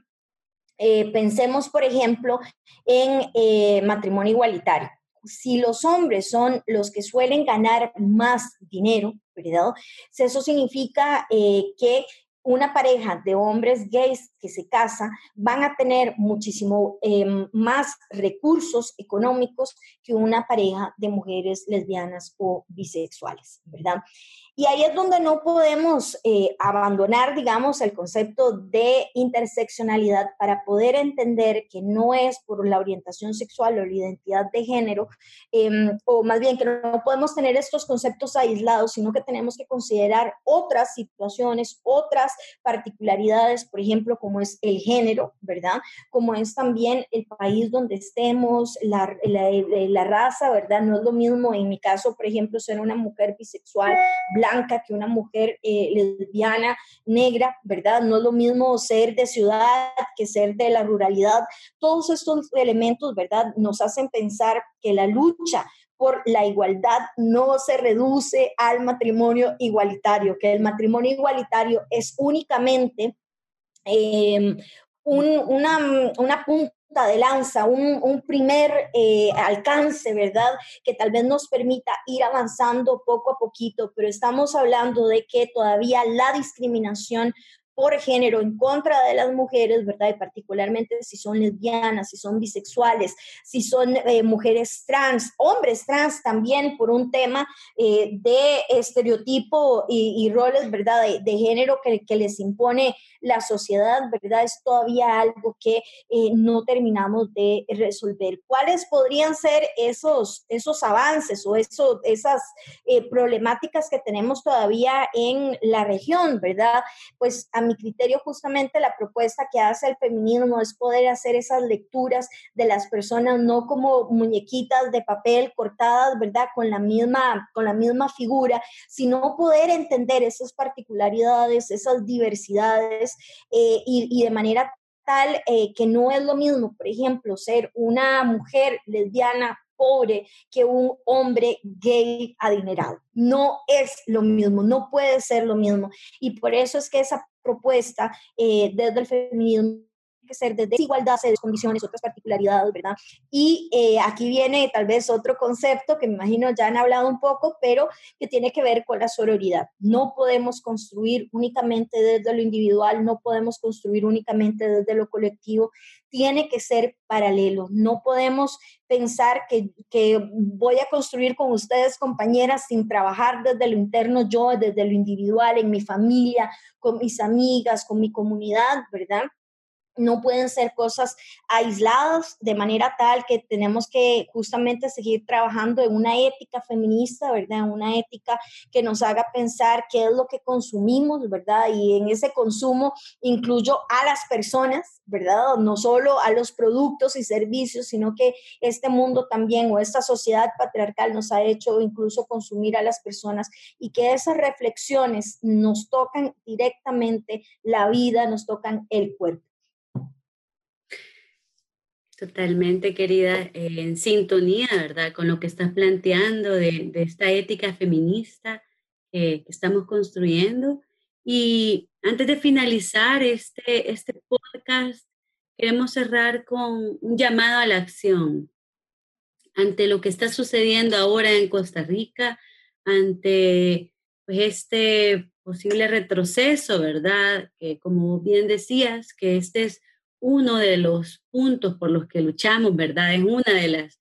eh, pensemos, por ejemplo, en eh, matrimonio igualitario. Si los hombres son los que suelen ganar más dinero, ¿verdad? Eso significa eh, que una pareja de hombres gays que se casa van a tener muchísimo eh, más recursos económicos que una pareja de mujeres lesbianas o bisexuales, ¿verdad? Y ahí es donde no podemos eh, abandonar, digamos, el concepto de interseccionalidad para poder entender que no es por la orientación sexual o la identidad de género, eh, o más bien que no podemos tener estos conceptos aislados, sino que tenemos que considerar otras situaciones, otras particularidades, por ejemplo, como es el género, ¿verdad? Como es también el país donde estemos, la, la, raza, ¿verdad? No es lo mismo, en mi caso, por ejemplo, ser una mujer bisexual, blanca, que una mujer eh, lesbiana, negra, ¿verdad? No es lo mismo ser de ciudad que ser de la ruralidad. Todos estos elementos, ¿verdad? Nos hacen pensar que la lucha por la igualdad no se reduce al matrimonio igualitario, que el matrimonio igualitario es únicamente un, una, punta de lanza, un, un primer eh, alcance, ¿verdad? Que tal vez nos permita ir avanzando poco a poquito, pero estamos hablando de que todavía la discriminación por género en contra de las mujeres, ¿verdad? Y particularmente si son lesbianas, si son bisexuales, si son eh, mujeres trans, hombres trans también por un tema eh, de estereotipo y, roles, ¿verdad? De, género que, les impone la sociedad, ¿verdad? Es todavía algo que eh, no terminamos de resolver. ¿Cuáles podrían ser esos, esos avances o eso, esas problemáticas que tenemos todavía en la región, ¿verdad? Pues a mi criterio justamente la propuesta que hace el feminismo es poder hacer esas lecturas de las personas no como muñequitas de papel cortadas, ¿verdad? Con la misma, con la misma figura, sino poder entender esas particularidades, esas diversidades eh, y, de manera tal eh, que no es lo mismo, por ejemplo, ser una mujer lesbiana pobre que un hombre gay adinerado. No es lo mismo, no puede ser lo mismo. Y por eso es que esa propuesta eh, desde el feminismo que ser de desigualdad, de condiciones, otras particularidades, ¿verdad? Y eh, aquí viene tal vez otro concepto que me imagino ya han hablado un poco, pero que tiene que ver con la sororidad. No podemos construir únicamente desde lo individual, no podemos construir únicamente desde lo colectivo, tiene que ser paralelo. No podemos pensar que, que, voy a construir con ustedes, compañeras, sin trabajar desde lo interno yo, desde lo individual, en mi familia, con mis amigas, con mi comunidad, ¿verdad? No pueden ser cosas aisladas de manera tal que tenemos que justamente seguir trabajando en una ética feminista, ¿verdad? Una ética que nos haga pensar qué es lo que consumimos, ¿verdad? Y en ese consumo incluyo a las personas, ¿verdad? No solo a los productos y servicios, sino que este mundo también o esta sociedad patriarcal nos ha hecho incluso consumir a las personas y que esas reflexiones nos tocan directamente la vida, nos tocan el cuerpo. Totalmente, querida, en sintonía, ¿verdad? Con lo que estás planteando de, esta ética feminista que estamos construyendo. Y antes de finalizar este, este podcast, queremos cerrar con un llamado a la acción ante lo que está sucediendo ahora en Costa Rica, ante pues, este posible retroceso, ¿verdad? Que como bien decías, que este es uno de los puntos por los que luchamos, ¿verdad? Es una de las,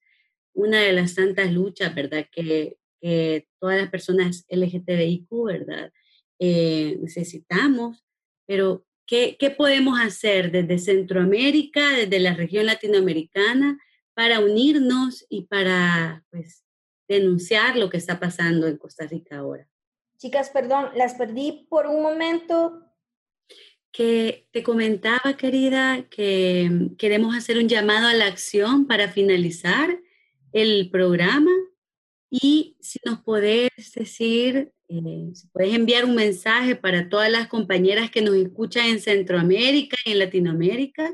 una de las tantas luchas, ¿verdad? Que, todas las personas LGTBIQ, ¿verdad? Eh, necesitamos, pero ¿qué, ¿qué podemos hacer desde Centroamérica, desde la región latinoamericana, para unirnos y para, pues, denunciar lo que está pasando en Costa Rica ahora? Chicas, perdón, las perdí por un momento que te comentaba, querida, que mm, queremos hacer un llamado a la acción para finalizar el programa. Y si nos podés decir, eh, si puedes enviar un mensaje para todas las compañeras que nos escuchan en Centroamérica y en Latinoamérica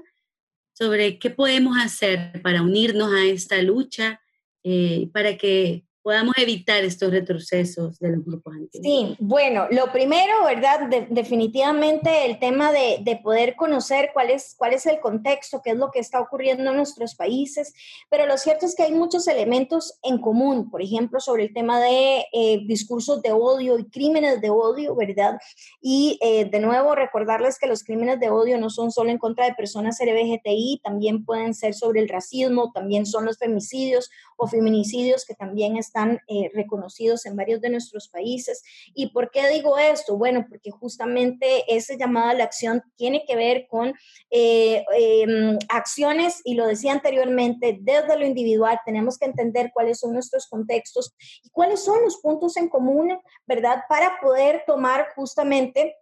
sobre qué podemos hacer para unirnos a esta lucha, eh, para que podamos evitar estos retrocesos de los grupos antiguos. Sí, bueno, lo primero, ¿verdad? definitivamente el tema de, de, poder conocer cuál es, cuál es el contexto, qué es lo que está ocurriendo en nuestros países, pero lo cierto es que hay muchos elementos en común, por ejemplo, sobre el tema de eh, discursos de odio y crímenes de odio, ¿verdad? Y eh, de nuevo, recordarles que los crímenes de odio no son solo en contra de personas LGBTI, también pueden ser sobre el racismo, también son los femicidios o feminicidios que también están eh, reconocidos en varios de nuestros países. ¿Y por qué digo esto? Bueno, porque justamente ese llamado a la acción tiene que ver con eh, em, acciones, y lo decía anteriormente, desde lo individual tenemos que entender cuáles son nuestros contextos y cuáles son los puntos en común, ¿verdad? Para poder tomar justamente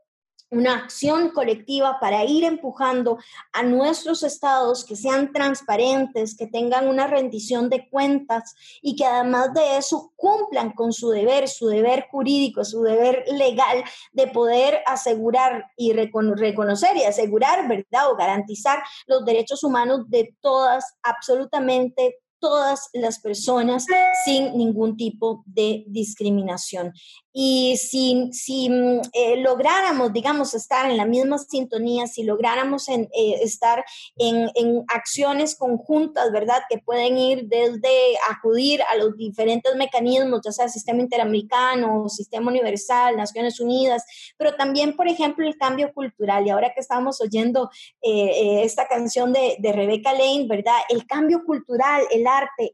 una acción colectiva para ir empujando a nuestros estados que sean transparentes, que tengan una rendición de cuentas y que además de eso cumplan con su deber, su deber jurídico, su deber legal de poder asegurar y reconocer y asegurar, ¿verdad? O garantizar los derechos humanos de todas, absolutamente todas las personas sin ningún tipo de discriminación. Y si, si eh, lográramos, digamos, estar en la misma sintonía, si lográramos en, eh, estar en, en, acciones conjuntas, ¿verdad? Que pueden ir desde acudir a los diferentes mecanismos, ya sea el sistema interamericano, sistema universal, Naciones Unidas, pero también, por ejemplo, el cambio cultural. Y ahora que estamos oyendo eh, esta canción de, de Rebeca Lane, ¿verdad? El cambio cultural, el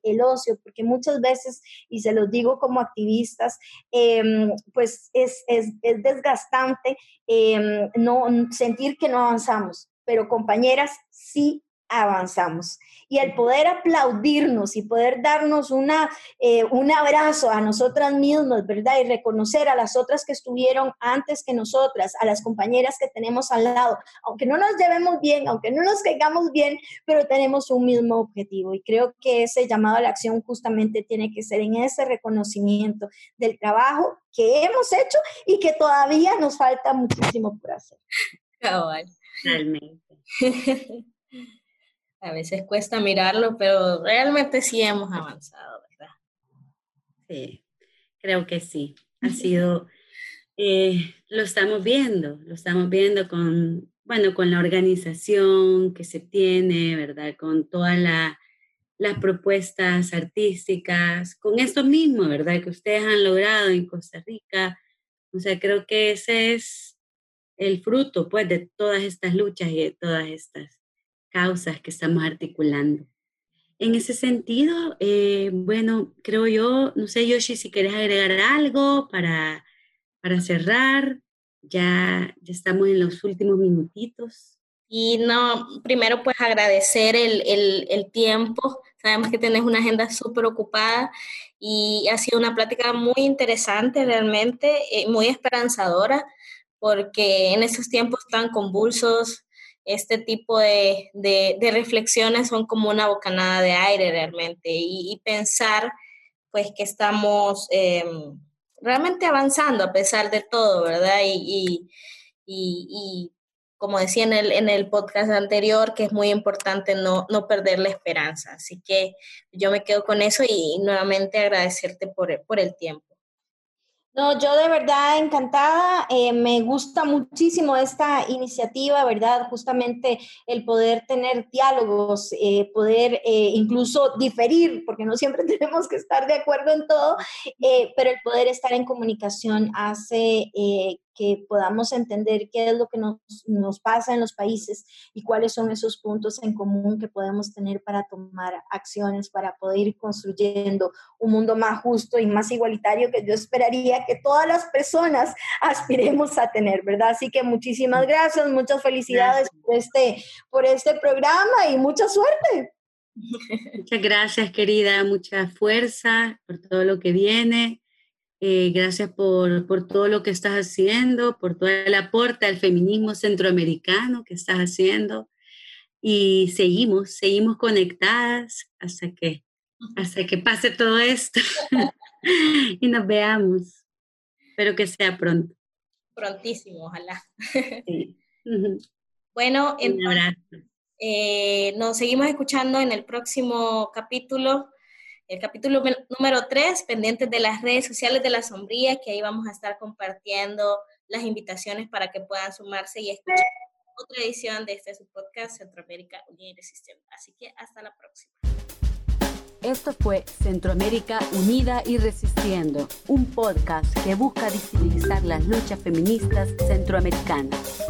el ocio, porque muchas veces, y se los digo como activistas, eh, pues es, es, es desgastante em, no, sentir que no avanzamos, pero compañeras, sí avanzamos. Y el poder aplaudirnos y poder darnos una, eh, un abrazo a nosotras mismas, ¿verdad? Y reconocer a las otras que estuvieron antes que nosotras, a las compañeras que tenemos al lado, aunque no nos llevemos bien, aunque no nos caigamos bien, pero tenemos un mismo objetivo. Y creo que ese llamado a la acción justamente tiene que ser en ese reconocimiento del trabajo que hemos hecho y que todavía nos falta muchísimo por hacer. Realmente. A veces cuesta mirarlo, pero realmente sí hemos avanzado, ¿verdad? Sí, creo que sí. Ha sido, eh, lo estamos viendo, lo estamos viendo con, bueno, con la organización que se tiene, ¿verdad? Con todas las propuestas artísticas, con esto mismo, ¿verdad? Que ustedes han logrado en Costa Rica. O sea, creo que ese es el fruto, pues, de todas estas luchas y de todas estas causas que estamos articulando. En ese sentido, eh, bueno, creo yo, no sé, Yoshi, si quieres agregar algo para, para cerrar, ya, ya estamos en los últimos minutitos. Y no, primero pues agradecer el, el, tiempo. Sabemos que tenés una agenda súper ocupada y ha sido una plática muy interesante realmente, eh, muy esperanzadora, porque en esos tiempos tan convulsos este tipo de, de, reflexiones son como una bocanada de aire realmente y, pensar pues que estamos em, realmente avanzando a pesar de todo, ¿verdad? Y, y, como decía en el, en el podcast anterior, que es muy importante no, no, perder la esperanza. Así que yo me quedo con eso y nuevamente agradecerte por, por el tiempo. No, yo de verdad encantada, eh, me gusta muchísimo esta iniciativa, ¿verdad? Justamente el poder tener diálogos, eh, poder eh, incluso diferir, porque no siempre tenemos que estar de acuerdo en todo, pero el poder estar en comunicación hace que podamos entender qué es lo que nos, nos, pasa en los países y cuáles son esos puntos en común que podemos tener para tomar acciones, para poder ir construyendo un mundo más justo y más igualitario que yo esperaría que todas las personas aspiremos a tener, ¿verdad? Así que muchísimas gracias, muchas felicidades Por, este, por este programa y mucha suerte. Muchas gracias, querida, mucha fuerza por todo lo que viene eh, gracias por, por, todo lo que estás haciendo, por todo el aporte al feminismo centroamericano que estás haciendo. Y seguimos, seguimos conectadas hasta que, hasta que pase todo esto y nos veamos. Espero que sea pronto. Prontísimo, ojalá. Bueno, entonces, eh, nos seguimos escuchando en el próximo capítulo el capítulo número 3, pendientes de las redes sociales de la sombría, que ahí vamos a estar compartiendo las invitaciones para que puedan sumarse y escuchar otra edición de este podcast Centroamérica Unida y Resistiendo. Así que hasta la próxima. Esto fue Centroamérica Unida y Resistiendo, un podcast que busca visibilizar las luchas feministas centroamericanas.